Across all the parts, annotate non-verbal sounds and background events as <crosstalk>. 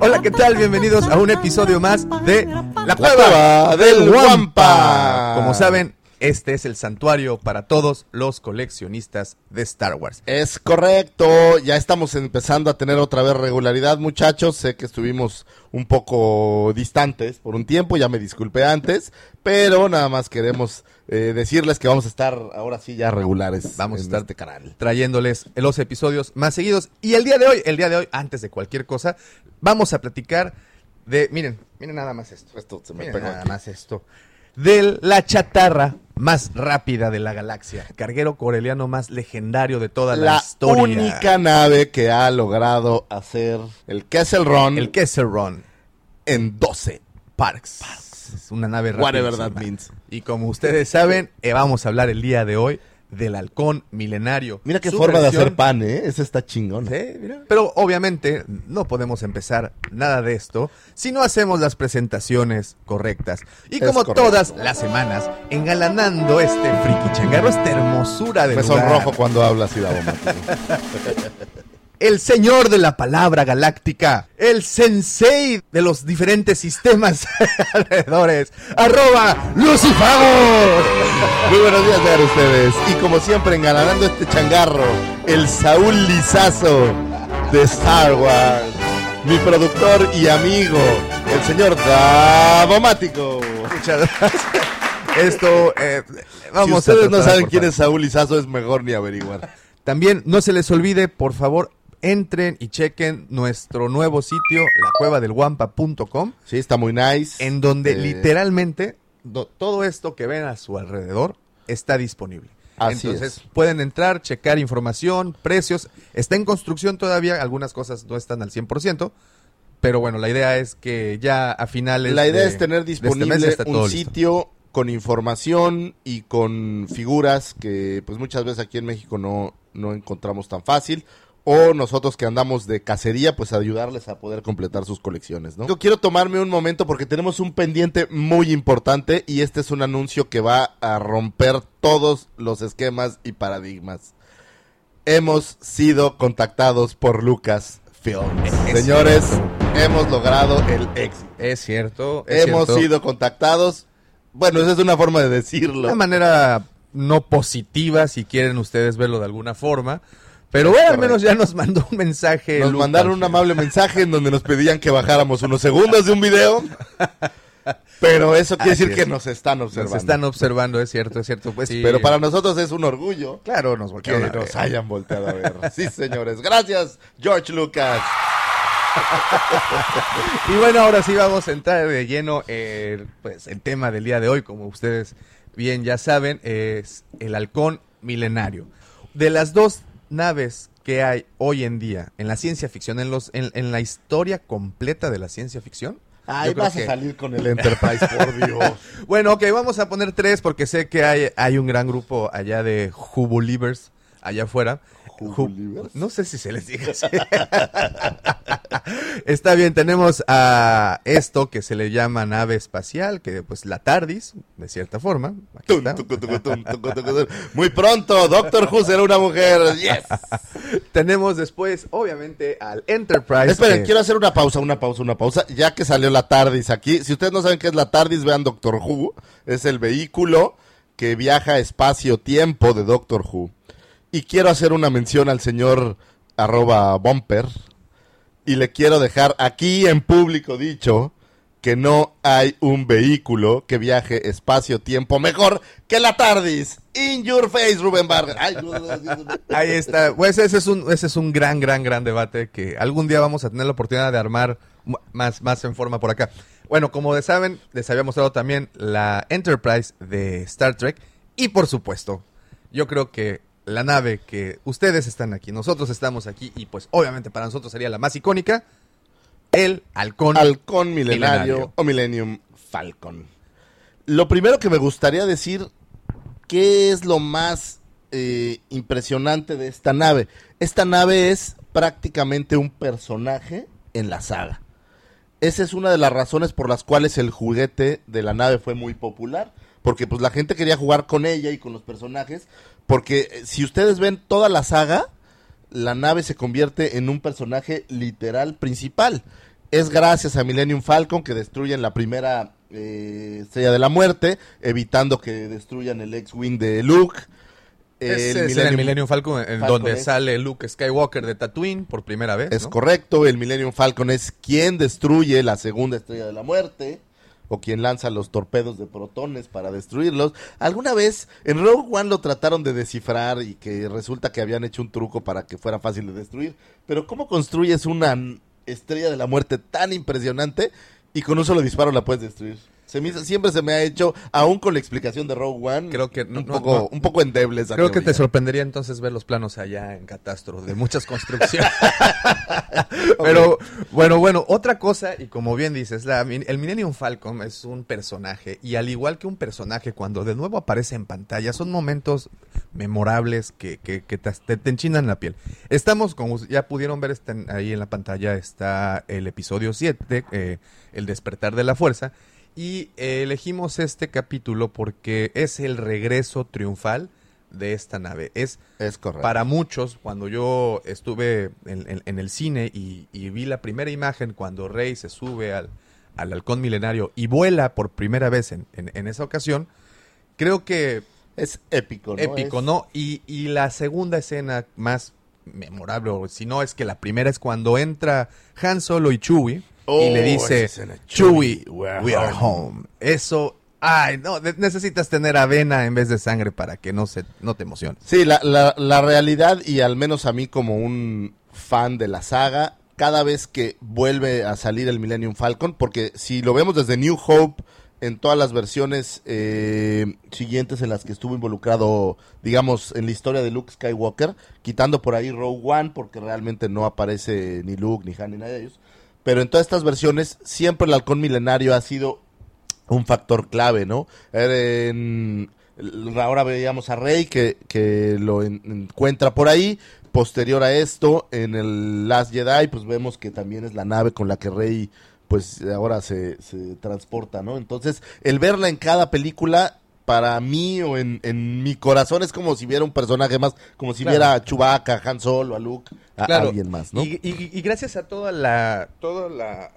Hola, ¿qué tal? Bienvenidos a un episodio más de La Cueva, del Wampa. Como saben, este es el santuario para todos los coleccionistas de Star Wars. Es correcto, ya estamos empezando a tener otra vez regularidad, muchachos. Sé que estuvimos un poco distantes por un tiempo, ya me disculpé antes, pero nada más queremos eh, decirles que vamos a estar ahora sí ya regulares. Vamos a estar este canal. trayéndoles los episodios más seguidos. Y el día de hoy, el día de hoy, antes de cualquier cosa, vamos a platicar de, miren, miren nada más esto. Esto se me Miren pegó nada aquí. más esto. De la chatarra más rápida de la galaxia. Carguero coreliano más legendario de toda la, La historia. única nave que ha logrado hacer el Kessel Run El Kessel Run en 12 parks. es una nave Whatever rapidísima. that means. Y como ustedes saben, eh, vamos a hablar el día de hoy del halcón milenario. Mira qué Su forma de hacer pan, ¿eh? Ese está chingón. Sí, mira. Pero obviamente no podemos empezar nada de esto si no hacemos las presentaciones correctas. Y Es como correcto. todas las semanas, engalanando este friki changarro, esta hermosura de Me lugar, sonrojo cuando hablas y da <laughs> el señor de la palabra galáctica, el sensei de los diferentes sistemas <laughs> alrededores, arroba Lucifagos. Muy buenos días a ustedes. Y como siempre, engalanando este changarro, el Saúl Lizazo de Star Wars. Mi productor y amigo, el señor Davomático. Muchas gracias. Esto, eh, vamos si ustedes no saben quién es Saúl Lizazo, es mejor ni averiguar. También no se les olvide, por favor, entren y chequen nuestro nuevo sitio, lacuevadelguampa.com, Sí, está muy nice. en donde Eh, literalmente do- todo esto que ven a su alrededor está disponible. Así Entonces es. pueden entrar, checar información, precios. Está en construcción todavía, algunas cosas no están al 100%, pero bueno, la idea es que ya a finales La idea de- es tener este disponible mes un listo. sitio con información y con figuras que pues muchas veces aquí en México no, no encontramos tan fácil. O nosotros que andamos de cacería, pues ayudarles a poder completar sus colecciones, ¿no? Yo quiero tomarme un momento porque tenemos un pendiente muy importante y este es un anuncio que va a romper todos los esquemas y paradigmas. Hemos sido contactados por Lucas Films. Es Señores, cierto. hemos logrado el éxito. Es cierto. es Hemos cierto. sido contactados. Bueno, esa es una forma de decirlo. de manera no positiva, si quieren ustedes verlo de alguna forma. Pero bueno, al menos ya nos mandó un mensaje. Nos Lucas. mandaron un amable mensaje en donde nos pedían que bajáramos unos segundos de un video. Pero eso quiere Así decir que nos están Nos observando. están observando, es cierto, es cierto. Pues sí. Pero para nosotros es un orgullo Claro, nos que a ver. nos hayan volteado a ver. Sí, señores. Gracias, George Lucas. <laughs> Y bueno, ahora sí vamos a entrar de lleno eh, pues, el tema del día de hoy, como ustedes bien ya saben, es el halcón milenario. De las dos naves que hay hoy en día en la ciencia ficción, en, los, en, en la historia completa de la ciencia ficción. Creo vas que- a salir con el <laughs> Enterprise, por <laughs> Dios. Bueno, ok, vamos a poner tres porque sé que hay, hay un gran grupo allá de Jubulivers allá afuera. No sé si se les diga así. <laughs> Está bien, tenemos a esto que se le llama nave espacial, que pues la TARDIS, de cierta forma. Aquí está. Muy pronto, Doctor Who será una mujer. Yes. <laughs> Tenemos después, obviamente, al Enterprise. Esperen, que- quiero hacer una pausa, una pausa, una pausa. Ya que salió la TARDIS aquí. Si ustedes no saben qué es la TARDIS, vean Doctor Who. Es el vehículo que viaja espacio-tiempo de Doctor Who. Y quiero hacer una mención al señor arroba bumper. Y le quiero dejar aquí en público dicho que no hay un vehículo que viaje espacio-tiempo mejor que la TARDIS. In your face, Rubén Vargas. Ahí está. Pues ese es un, ese es un gran, gran, gran debate que algún día vamos a tener la oportunidad de armar más, más en forma por acá. Bueno, como saben, les había mostrado también la Enterprise de Star Trek. Y por supuesto, yo creo que la nave que ustedes están aquí, nosotros estamos aquí, y pues obviamente para nosotros sería la más icónica, el halcón. Halcón milenario, Milenario. o Millennium Falcon. Lo primero que me gustaría decir, ¿qué es lo más eh, impresionante de esta nave? Esta nave es prácticamente un personaje en la saga. Esa es una de las razones por las cuales el juguete de la nave fue muy popular. Porque pues la gente quería jugar con ella y con los personajes. Porque eh, si ustedes ven toda la saga, la nave se convierte en un personaje literal principal. Es gracias a Millennium Falcon que destruyen la primera eh, estrella de la muerte, evitando que destruyan el X-Wing de Luke. Es el Millennium Falcon, en Falcon donde es- sale Luke Skywalker de Tatooine por primera vez. Es ¿no? correcto, el Millennium Falcon es quien destruye la segunda estrella de la muerte o quien lanza los torpedos de protones para destruirlos. Alguna vez en Rogue One lo trataron de descifrar y que resulta que habían hecho un truco para que fuera fácil de destruir. Pero ¿cómo construyes una estrella de la muerte tan impresionante y con un solo disparo la puedes destruir? Se me hizo- siempre se me ha hecho, aún con la explicación de Rogue One, Creo que no- un, no- poco, no. un poco endeble esa Creo que te sorprendería entonces ver los planos allá en Catastro de muchas construcciones. <laughs> Pero bueno, bueno, otra cosa, y como bien dices, la, el Millennium Falcon es un personaje, y al igual que un personaje, cuando de nuevo aparece en pantalla, son momentos memorables que, que, que te, te- te enchinan la piel. Estamos, como ya pudieron ver están ahí en la pantalla, está el episodio 7, eh, El despertar de la fuerza, y eh, elegimos este capítulo porque es el regreso triunfal de esta nave. Es Es correcto. para muchos, cuando yo estuve en, en- en el cine y, y vi la primera imagen cuando Rey se sube al, al halcón milenario y vuela por primera vez en, en- esa ocasión, creo que Es épico, ¿no? épico, Es- ¿no? Y, y la segunda escena más memorable, o si no es que la primera es cuando entra Han Solo y Chewie Oh, y le dice, esa escena, Chewie, we are home". Eso, ay, no, necesitas tener avena en vez de sangre para que no, se, no te emociones. Sí, la, la, la realidad, y al menos a mí como un fan de la saga, cada vez que vuelve a salir el Millennium Falcon, porque si lo vemos desde New Hope, en todas las versiones eh, siguientes en las que estuvo involucrado, digamos, en la historia de Luke Skywalker, quitando por ahí Rogue One, porque realmente no aparece ni Luke, ni Han, ni nadie de ellos. Pero en todas estas versiones, siempre el halcón milenario ha sido un factor clave, ¿no? En- ahora veíamos a Rey que, que lo en- encuentra por ahí. Posterior a esto, en el Last Jedi, pues vemos que también es la nave con la que Rey, pues ahora se, se transporta, ¿no? Entonces, el verla en cada película, para mí o en, en mi corazón es como si viera un personaje más, como si Claro. viera a Chewbacca, a Han Solo, a Luke, a Claro. alguien más, ¿no? Y, y- y gracias a toda la, toda la,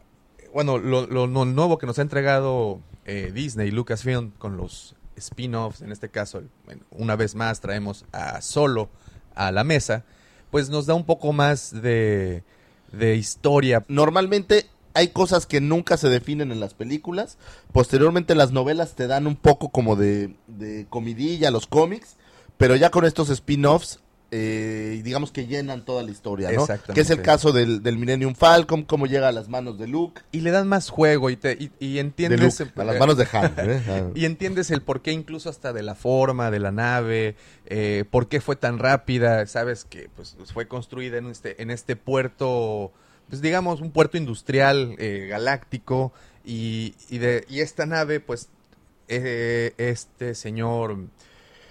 bueno, lo, lo- lo nuevo que nos ha entregado eh, Disney, Lucasfilm, con los spin-offs, en este caso, una vez más traemos a Solo a la mesa, pues nos da un poco más de, de historia. normalmente hay cosas que nunca se definen en las películas. Posteriormente las novelas te dan un poco como de, de comidilla, los cómics, pero ya con estos spin-offs, eh, digamos que llenan toda la historia, ¿no? Exactamente. Que es el caso del, del Millennium Falcon, cómo llega a las manos de Luke, Y le dan más juego y, te, y, y de entiendes... Luke, a las manos de Han. ¿eh? <laughs> Y entiendes el porqué incluso hasta de la forma de la nave, eh, por qué fue tan rápida, sabes que pues fue construida en este, en este puerto, pues digamos un puerto industrial eh, galáctico y, y, de, y esta nave pues eh, este señor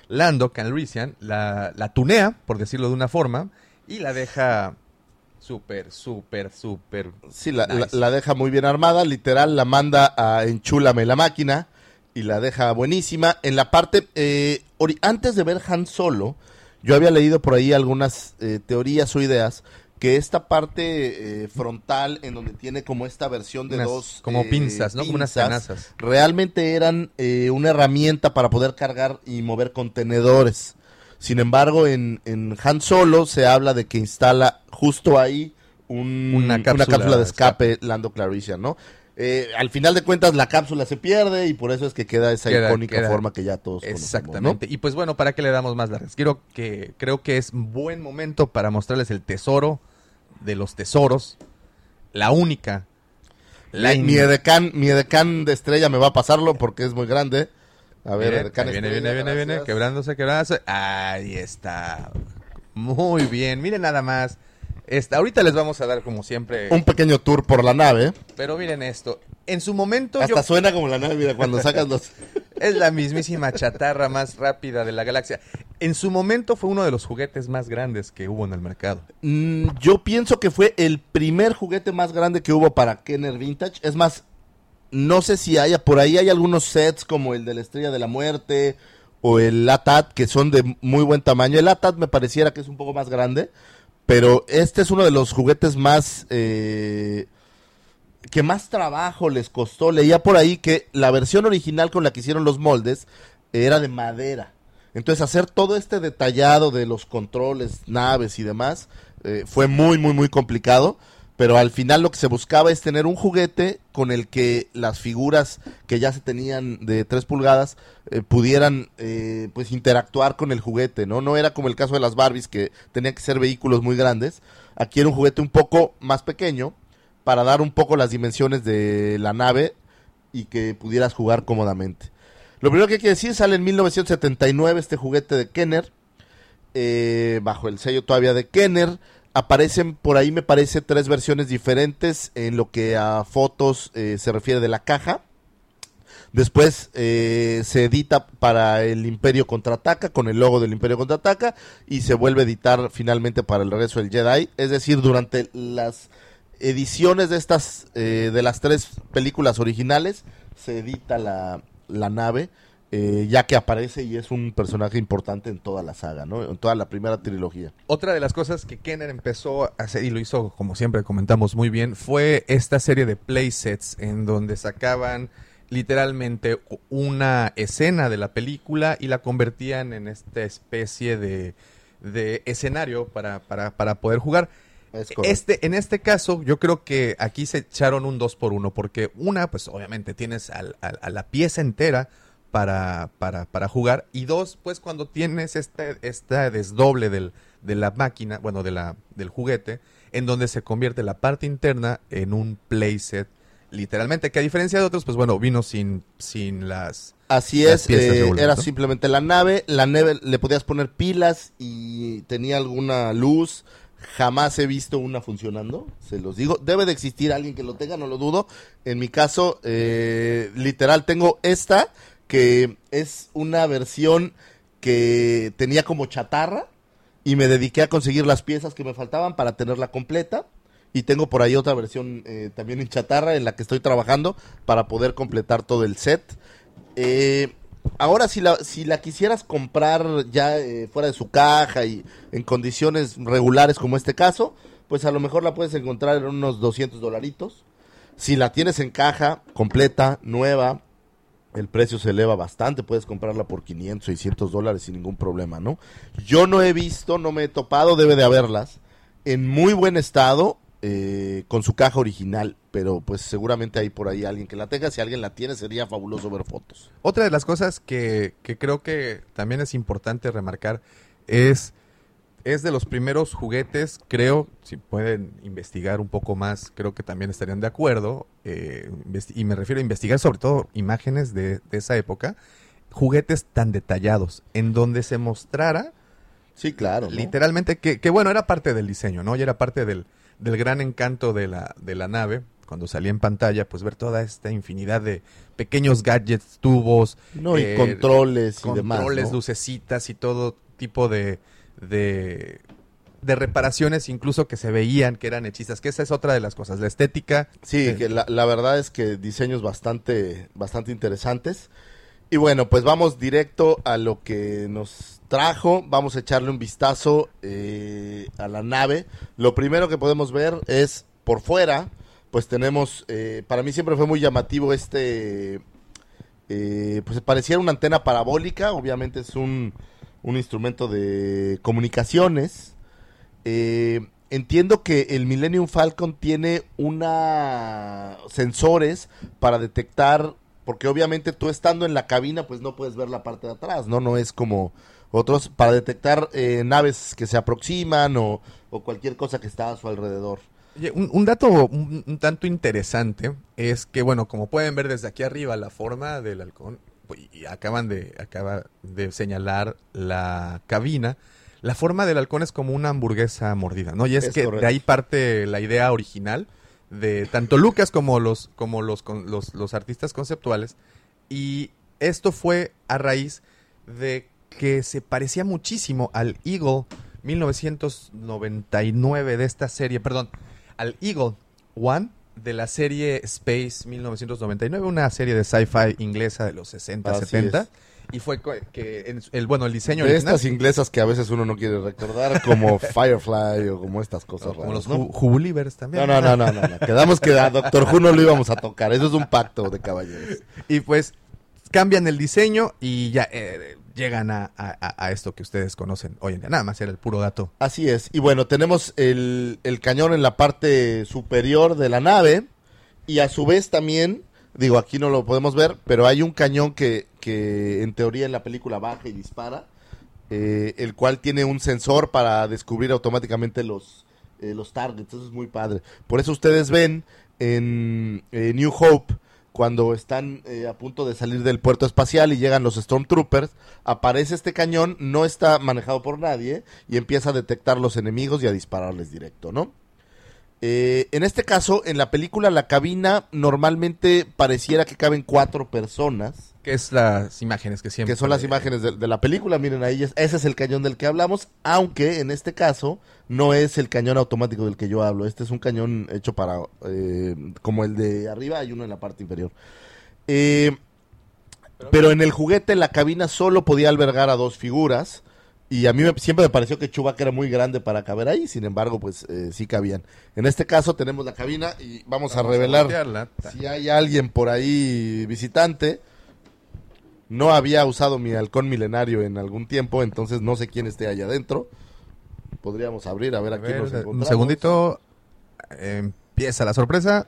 Lando Calrissian la, la tunea, por decirlo de una forma, y la deja súper, súper, súper... Sí, la, Nice. la- la deja muy bien armada, literal, la manda a enchúlame la máquina y la deja buenísima. En la parte, eh, antes de ver Han Solo, yo había leído por ahí algunas eh, teorías o ideas que esta parte eh, frontal, en donde tiene como esta versión de unas- dos... como eh, pinzas, ¿no? Como unas tenazas. realmente eran eh, una herramienta para poder cargar y mover contenedores. Sin embargo, en, en Han Solo se habla de que instala justo ahí un- Una una, cápsula cápsula, de escape Lando Claricia, ¿no? Eh, al final de cuentas la cápsula se pierde y por eso es que queda esa Queda- icónica queda- forma que ya todos Exactamente. conocemos, Y pues bueno, ¿para qué le damos más largas? Quiero que, creo que es buen momento para mostrarles el tesoro de los tesoros. La única. La Mi, mi edecán, mi edecán de estrella me va a pasarlo porque es muy grande. A ver, Miren, edecán ahí viene, estrella, viene, viene, viene, quebrándose, quebrándose. Ahí está. Muy bien. Miren nada más. Esta, ahorita les vamos a dar como siempre. Un pequeño tour por la nave. Pero miren esto. En su momento Hasta yo- suena como la nave, mira, cuando sacas los... <laughs> es la mismísima chatarra más rápida de la galaxia. En su momento fue uno de los juguetes más grandes que hubo en el mercado. Mm, yo pienso que fue el primer juguete más grande que hubo para Kenner Vintage. Es más, no sé si haya, por ahí hay algunos sets como el de la Estrella de la Muerte o el ATAT que son de muy buen tamaño. El ATAT me pareciera que es un poco más grande, pero este es uno de los juguetes más... Eh, que más trabajo les costó. Leía por ahí que la versión original con la que hicieron los moldes era de madera. Entonces hacer todo este detallado de los controles, naves y demás eh, fue muy, muy, muy complicado. Pero al final lo que se buscaba es tener un juguete con el que las figuras que ya se tenían de 3 pulgadas eh, pudieran eh, pues interactuar con el juguete, ¿no? No era como el caso de las Barbies que tenían que ser vehículos muy grandes. Aquí era un juguete un poco más pequeño para dar un poco las dimensiones de la nave y que pudieras jugar cómodamente. Lo primero que hay que decir, sale en 1979 este juguete de Kenner, eh, bajo el sello todavía de Kenner. Aparecen por ahí, me parece, tres versiones diferentes en lo que a fotos eh, se refiere de la caja. Después eh, se edita para el Imperio Contraataca, con el logo del Imperio Contraataca, y se vuelve a editar finalmente para el regreso del Jedi. Es decir, durante las ediciones de estas, eh, de las tres películas originales, se edita la, la nave, eh, ya que aparece y es un personaje importante en toda la saga, ¿no? En toda la primera trilogía. Otra de las cosas que Kenner empezó a hacer, y lo hizo, como siempre comentamos muy bien, fue esta serie de playsets en donde sacaban literalmente una escena de la película y la convertían en esta especie de, de escenario para, para, para poder jugar. Este, en este caso, yo creo que aquí se echaron un dos por uno, porque una, pues obviamente tienes a la pieza entera para, para, para, jugar, y dos, pues cuando tienes este, este desdoble del, de la máquina, bueno, de la, del juguete, en donde se convierte la parte interna en un playset, literalmente, que a diferencia de otros, pues bueno, vino sin, sin las... Así es, eh, era simplemente la nave, la nave le podías poner pilas y tenía alguna luz, Jamás he visto una funcionando, se los digo. Debe de existir alguien que lo tenga, no lo dudo. En mi caso, eh, literal, tengo esta, que es una versión que tenía como chatarra y me dediqué a conseguir las piezas que me faltaban para tenerla completa. Y tengo por ahí otra versión eh, también en chatarra en la que estoy trabajando para poder completar todo el set. Eh, Ahora, si la, si la quisieras comprar ya eh, fuera de su caja y en condiciones regulares como este caso, pues a lo mejor la puedes encontrar en unos 200 dolaritos. Si la tienes en caja, completa, nueva, el precio se eleva bastante, puedes comprarla por 500, 600 dólares sin ningún problema, ¿no? Yo no he visto, no me he topado, debe de haberlas, en muy buen estado eh, con su caja original, pero pues seguramente hay por ahí alguien que la tenga. Si alguien la tiene, sería fabuloso ver fotos. Otra de las cosas que, que creo que también es importante remarcar es, es de los primeros juguetes, creo, si pueden investigar un poco más, creo que también estarían de acuerdo, eh, y me refiero a investigar sobre todo imágenes de, esa época, juguetes tan detallados, en donde se mostrara... Sí, claro. Literalmente, que, que bueno, era parte del diseño, ¿no? Y era parte del, del gran encanto de la, de la nave, cuando salía en pantalla, pues ver toda esta infinidad de pequeños gadgets, tubos, no, y eh, controles y demás. Controles, lucecitas y todo tipo de, de, de, reparaciones, incluso que se veían que eran hechizas, que esa es otra de las cosas, la estética. Sí, que la, la, verdad es que diseños bastante, bastante interesantes. Y bueno, pues vamos directo a lo que nos trajo. Vamos a echarle un vistazo eh, a la nave. Lo primero que podemos ver es por fuera, pues tenemos, eh, para mí siempre fue muy llamativo este, eh, pues pareciera una antena parabólica, obviamente es un, un instrumento de comunicaciones. entiendo que el Millennium Falcon tiene una sensores para detectar porque obviamente tú estando en la cabina pues no puedes ver la parte de atrás, ¿no? No es como otros para detectar eh, naves que se aproximan o, cualquier cosa que está a su alrededor. un, dato un, tanto interesante es que, bueno, como pueden ver desde aquí arriba la forma del halcón, y acaban de, acaba de señalar la cabina, la forma del halcón es como una hamburguesa mordida, ¿no? Y es, que de ahí parte la idea original de tanto Lucas como los, como los, los, los artistas conceptuales. Y esto fue a raíz de que se parecía muchísimo al Eagle 1999 de esta serie, perdón, al Eagle One de la serie Space 1999, una serie de sci-fi inglesa de los 60, Así 70. es. Y fue que el bueno el diseño De original, estas inglesas que a veces uno no quiere recordar, como <laughs> Firefly o como estas cosas como raras, los ¿no? Jubulivers también. No, no, no, no, no, no. Quedamos que a Doctor Who no lo íbamos a tocar. Eso es un pacto de caballeros. Y pues cambian el diseño y ya eh, llegan a, esto que ustedes conocen hoy en día. Nada más era el puro dato. Así es. Y bueno, tenemos el, cañón en la parte superior de la nave. Y a su vez también, digo, aquí no lo podemos ver, pero hay un cañón que, que en teoría en la película baja y dispara. eh, el cual tiene un sensor para descubrir automáticamente los, eh, los targets. Eso es muy padre. Por eso ustedes ven en New Hope, cuando están eh, a punto de salir del puerto espacial y llegan los Stormtroopers, aparece este cañón, no está manejado por nadie y empieza a detectar los enemigos y a dispararles directo, ¿no? Eh, en este caso, en la película, la cabina normalmente pareciera que caben cuatro personas Que es las imágenes que siempre. que son las imágenes de, de la película. Miren ahí, es- ese es el cañón del que hablamos, aunque en este caso no es el cañón automático del que yo hablo. Este es un cañón hecho para, eh, como el de arriba, hay uno en la parte inferior. Eh, pero en el juguete la cabina solo podía albergar a dos figuras. Y a mí me- siempre me pareció que Chewbacca era muy grande para caber ahí, sin embargo, pues eh, sí cabían. En este caso tenemos la cabina y vamos, a revelar si hay alguien por ahí visitante. No había usado mi halcón milenario en algún tiempo, entonces no sé quién esté allá adentro. Podríamos abrir a ver A a quién ver, nos un segundito. Empieza la sorpresa.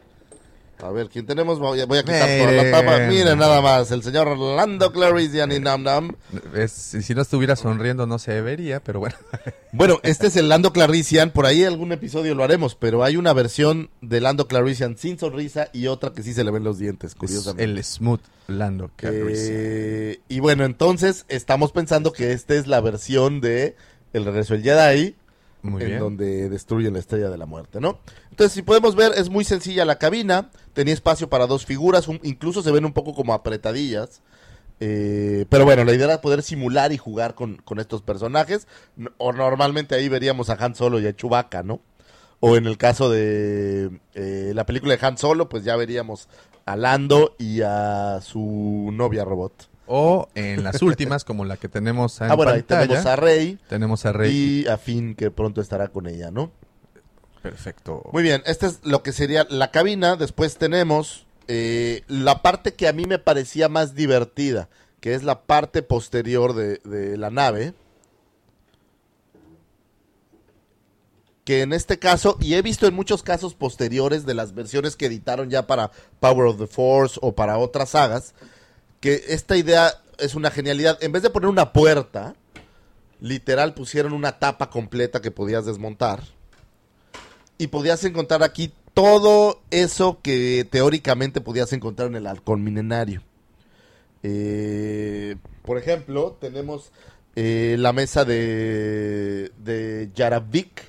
A ver, ¿quién tenemos? Voy a, voy a quitar toda Miren. la tapa. Miren nada más, el señor Orlando Clarisian y Nam Nam. Es- si no estuviera sonriendo no se vería, pero bueno. <laughs> Bueno, este es el Lando Clarisian. Por ahí algún episodio lo haremos, pero hay una versión de Lando Clarisian sin sonrisa y otra que sí se le ven los dientes, Es curiosamente. el Smooth Lando. Eh, y bueno, entonces estamos pensando que esta es la versión de El regreso del Jedi, Muy en bien. donde destruyen la estrella de la muerte, ¿no? Entonces, si podemos ver, es muy sencilla la cabina, tenía espacio para dos figuras, un- incluso se ven un poco como apretadillas. eh, pero bueno, la idea era poder simular y jugar con, con estos personajes. O normalmente ahí veríamos a Han Solo y a Chewbacca, ¿no? O en el caso de eh, la película de Han Solo, pues ya veríamos a Lando y a su novia robot. O en las últimas, como la que tenemos en <laughs> Ah, bueno, ahí tenemos a Rey tenemos a Rey. y a Finn, que pronto estará con ella, ¿no? Perfecto. Muy bien, esta es lo que sería la cabina. Después tenemos eh, la parte que a mí me parecía más divertida, que es la parte posterior de, de la nave. Que en este caso, y he visto en muchos casos posteriores de las versiones que editaron ya para Power of the Force o para otras sagas, que esta idea es una genialidad. En vez de poner una puerta, literal pusieron una tapa completa que podías desmontar y podías encontrar aquí todo eso que teóricamente podías encontrar en el halcón milenario. Eh, por ejemplo, tenemos eh, la mesa de, de Yaravik,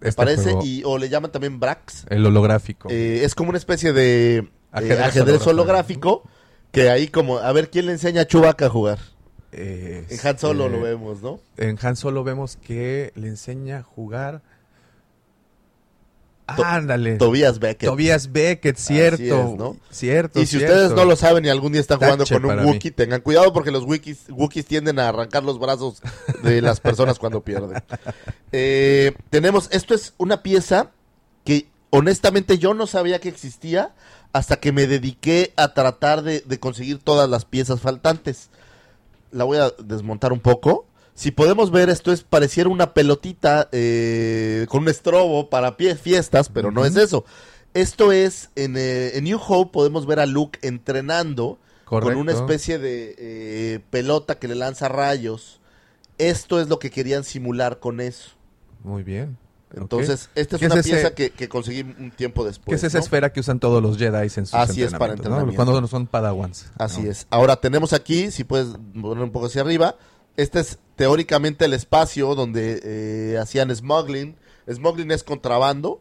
me Este parece, juego. y, o le llaman también Brax. El holográfico. Eh, es como una especie de eh, Ajedrez ajedrez, holográfico. holográfico, que ahí como, a ver quién le enseña a Chewbacca a jugar. Eh, En Han Solo lo vemos, ¿no? En Han Solo vemos que le enseña a jugar. Ándale. Tobias Beckett. Tobias Beckett, cierto. Es, ¿no? Cierto. Y si cierto. ustedes no lo saben y algún día están jugando Tache con un. Wookiee, tengan cuidado porque los Wookiees, Wookiees tienden a arrancar los brazos de las personas cuando pierden. <laughs> Eh, tenemos, esto es una pieza que honestamente yo no sabía que existía hasta que me dediqué a tratar de, de conseguir todas las piezas faltantes. La voy a desmontar un poco. Si podemos ver, esto es pareciera una pelotita eh, con un estrobo para pie- fiestas, pero no es eso. Esto es, en, eh, en New Hope podemos ver a Luke entrenando Correcto. con una especie de eh, pelota que le lanza rayos. Esto es lo que querían simular con eso. Muy bien. Entonces, esta es ¿Qué es una ese- pieza que, que conseguí un tiempo después. ¿Qué es esa ¿no? esfera que usan todos los Jedi en sus Así es, para entrenamientos, ¿no? entrenamiento. Cuando no son padawans. Así ¿no? es. Ahora tenemos aquí, si puedes poner un poco hacia arriba, este es teóricamente el espacio donde eh, hacían smuggling. Smuggling es contrabando.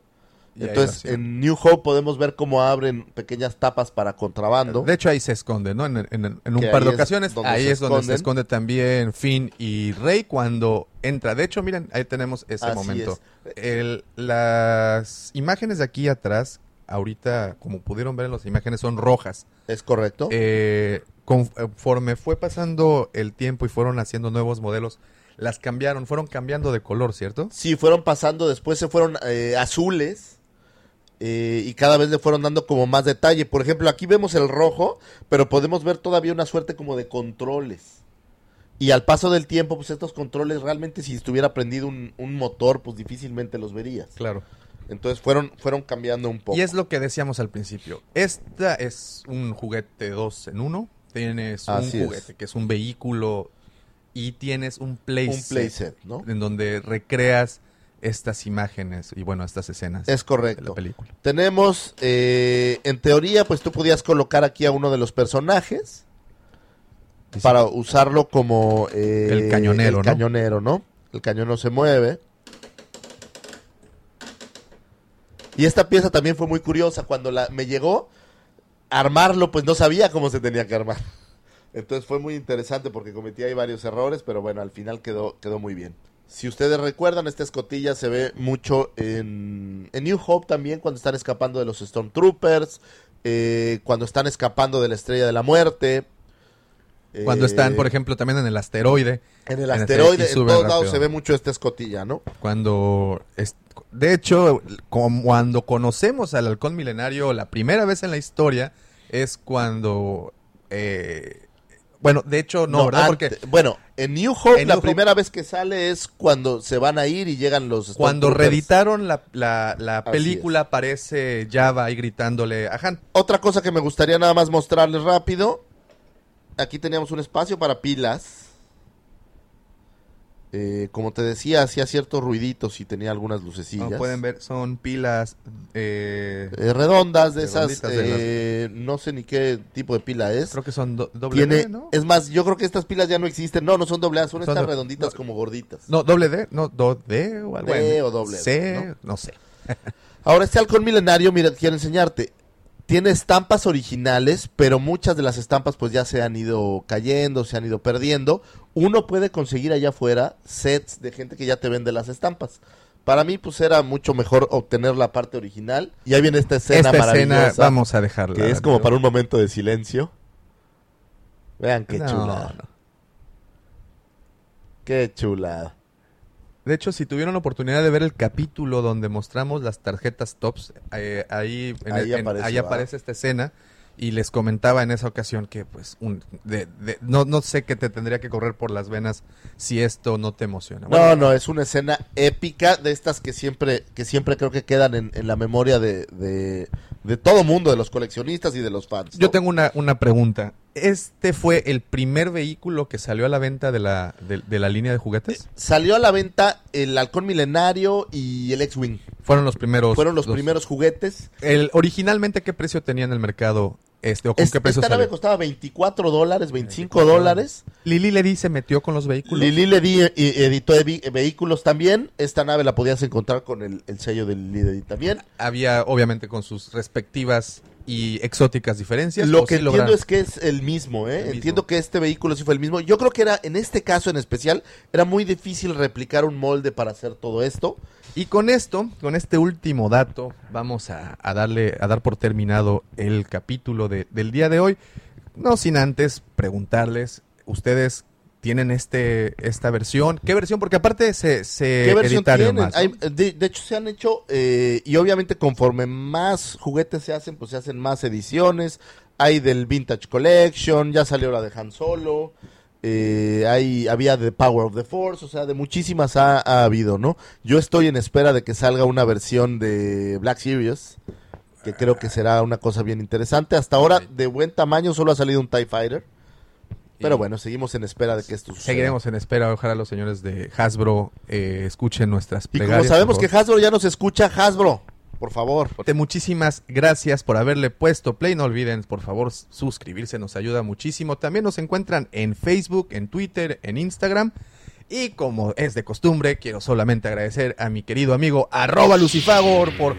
Y Entonces, en New Hope podemos ver cómo abren pequeñas tapas para contrabando. De hecho, ahí se esconde, ¿no? En, en- en un Que par de ocasiones. Ahí es donde se esconde también Finn y Rey cuando entra. De hecho, miren, ahí tenemos ese Así momento. El- las imágenes de aquí atrás ahorita, como pudieron ver en las imágenes, son rojas. Es correcto. Eh, conforme fue pasando el tiempo y fueron haciendo nuevos modelos, las cambiaron, fueron cambiando de color, ¿cierto? Sí, fueron pasando, después se fueron eh, azules eh, y cada vez le fueron dando como más detalle. Por ejemplo, aquí vemos el rojo, pero podemos ver todavía una suerte como de controles. Y al paso del tiempo, pues estos controles realmente si estuviera prendido un, un motor, pues difícilmente los verías. Claro. Entonces fueron, fueron cambiando un poco. Y es lo que decíamos al principio. Esta es un juguete 2 en 1. Tienes un Así es. juguete que es un vehículo y tienes un playset. un playset, ¿no? En donde recreas estas imágenes y bueno, estas escenas Es de la correcto. película. Tenemos, eh, en teoría, pues tú podías colocar aquí a uno de los personajes para usarlo como eh, El cañonero, el ¿no? cañonero, ¿no? El cañón no se mueve. Y esta pieza también fue muy curiosa. Cuando la, me llegó, armarlo, pues no sabía cómo se tenía que armar. <laughs> Entonces fue muy interesante porque cometí ahí varios errores, pero bueno, al final quedó, quedó muy bien. Si ustedes recuerdan, esta escotilla se ve mucho en, en New Hope también, cuando están escapando de los Stormtroopers, eh, cuando están escapando de la Estrella de la Muerte. Cuando eh, están, por ejemplo, también en el asteroide. En el en asteroide, en suben todos lados se ve mucho esta escotilla, ¿no? Cuando... es- de hecho, cuando conocemos al halcón milenario la primera vez en la historia es cuando... eh, bueno, de hecho, no, ¿verdad? ante- Porque Bueno, en New Hope En la New Hope- primera vez que sale es cuando se van a ir y llegan los cuando reeditaron la, la- película aparece Java ahí gritándole a Han. Otra cosa que me gustaría nada más mostrarles rápido. Aquí teníamos un espacio para pilas. Eh, como te decía, hacía ciertos ruiditos y tenía algunas lucecillas. Como pueden ver, son pilas... eh, Eh, redondas de esas, de las- eh, no sé ni qué tipo de pila es. creo que son do- doble Tiene, D, ¿no? es más, yo creo que estas pilas ya no existen. No, no son doble A, son, Son estas do- redonditas do- como gorditas. No, doble D, no, do D o algo D así. o doble D, C, ¿no? sé. Ahora, este halcón milenario, mira, quiero enseñarte. Tiene estampas originales, pero muchas de las estampas pues ya se han ido cayendo, se han ido perdiendo. Uno puede conseguir allá afuera sets de gente que ya te vende las estampas. Para mí pues era mucho mejor obtener la parte original. Y ahí viene esta escena Esta maravillosa. escena vamos a dejarla. que es como para un momento de silencio. Vean qué No, chulada. no. Qué chulada. De hecho, si tuvieron la oportunidad de ver el capítulo donde mostramos las tarjetas tops, eh, ahí, en- Ahí en- aparece, ahí ¿va? aparece esta escena y les comentaba en esa ocasión que pues un, de- de- no, no sé qué te tendría que correr por las venas si esto no te emociona. No, no, es una escena épica de estas que siempre, que siempre creo que quedan en, en la memoria de, de, de todo mundo, de los coleccionistas y de los fans. Yo tengo una, una pregunta. ¿Este fue el primer vehículo que salió a la venta de la, de, de la línea de juguetes? Salió a la venta el Halcón Milenario y el X-Wing. Fueron los primeros. Fueron los primeros juguetes. El, originalmente, ¿qué precio tenía en el mercado este? ¿O con Es- qué precio esta nave salió? costaba 24 dólares, 25 24 dólares. Lili Ledy se metió con los vehículos. Lili le di, eh, editó evi- vehículos también. Esta nave la podías encontrar con el, el sello de Lili Ledi también. Había, obviamente, con sus respectivas y exóticas diferencias. Lo ¿o que sí entiendo lograron? es que es el mismo, ¿eh? El mismo. Entiendo que este vehículo sí fue el mismo. Yo creo que era, en este caso en especial, era muy difícil replicar un molde para hacer todo esto. Y con esto, con este último dato, vamos a, a darle, a dar por terminado el capítulo de- del día de hoy. No sin antes preguntarles, ¿ustedes tienen este esta versión? ¿Qué versión? Porque aparte se, se ¿Qué versión editaron tienen? más, ¿no? Hay- de, de hecho, se han hecho, eh, y obviamente conforme más juguetes se hacen, pues se hacen más ediciones. Hay del Vintage Collection, ya salió la de Han Solo. eh, hay, había de Power of the Force, o sea, de muchísimas ha, ha habido, ¿no? Yo estoy en espera de que salga una versión de Black Series, que creo que será una cosa bien interesante. Hasta ahora, de buen tamaño, solo ha salido un TIE Fighter. Pero Y bueno, seguimos en espera de que esto suceda. Seguiremos en espera. Ojalá los señores de Hasbro eh, escuchen nuestras Y plegarias. como sabemos que Hasbro ya nos escucha, Hasbro, por favor. Te- Muchísimas gracias por haberle puesto play. No olviden, por favor, suscribirse, nos ayuda muchísimo. También nos encuentran en Facebook, en Twitter, en Instagram. Y como es de costumbre, quiero solamente agradecer a mi querido amigo arroba Lucifagor por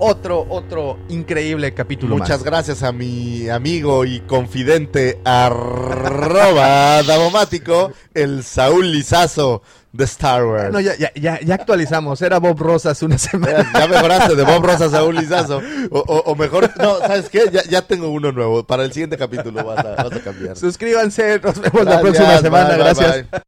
otro, otro increíble capítulo Muchas más. gracias a mi amigo y confidente arroba <laughs> Davomático, el Saúl Lizazo. de Star Wars. No, ya, ya, ya, ya actualizamos. Era Bob Rosas una semana. Ya, ya mejoraste de Bob Rosas a un <laughs> lizazo. O, o- o mejor, no, ¿sabes qué? Ya, ya tengo uno nuevo. Para el siguiente capítulo vas a, vas a cambiar. Suscríbanse. Nos vemos la próxima semana. bye, bye, Gracias. bye.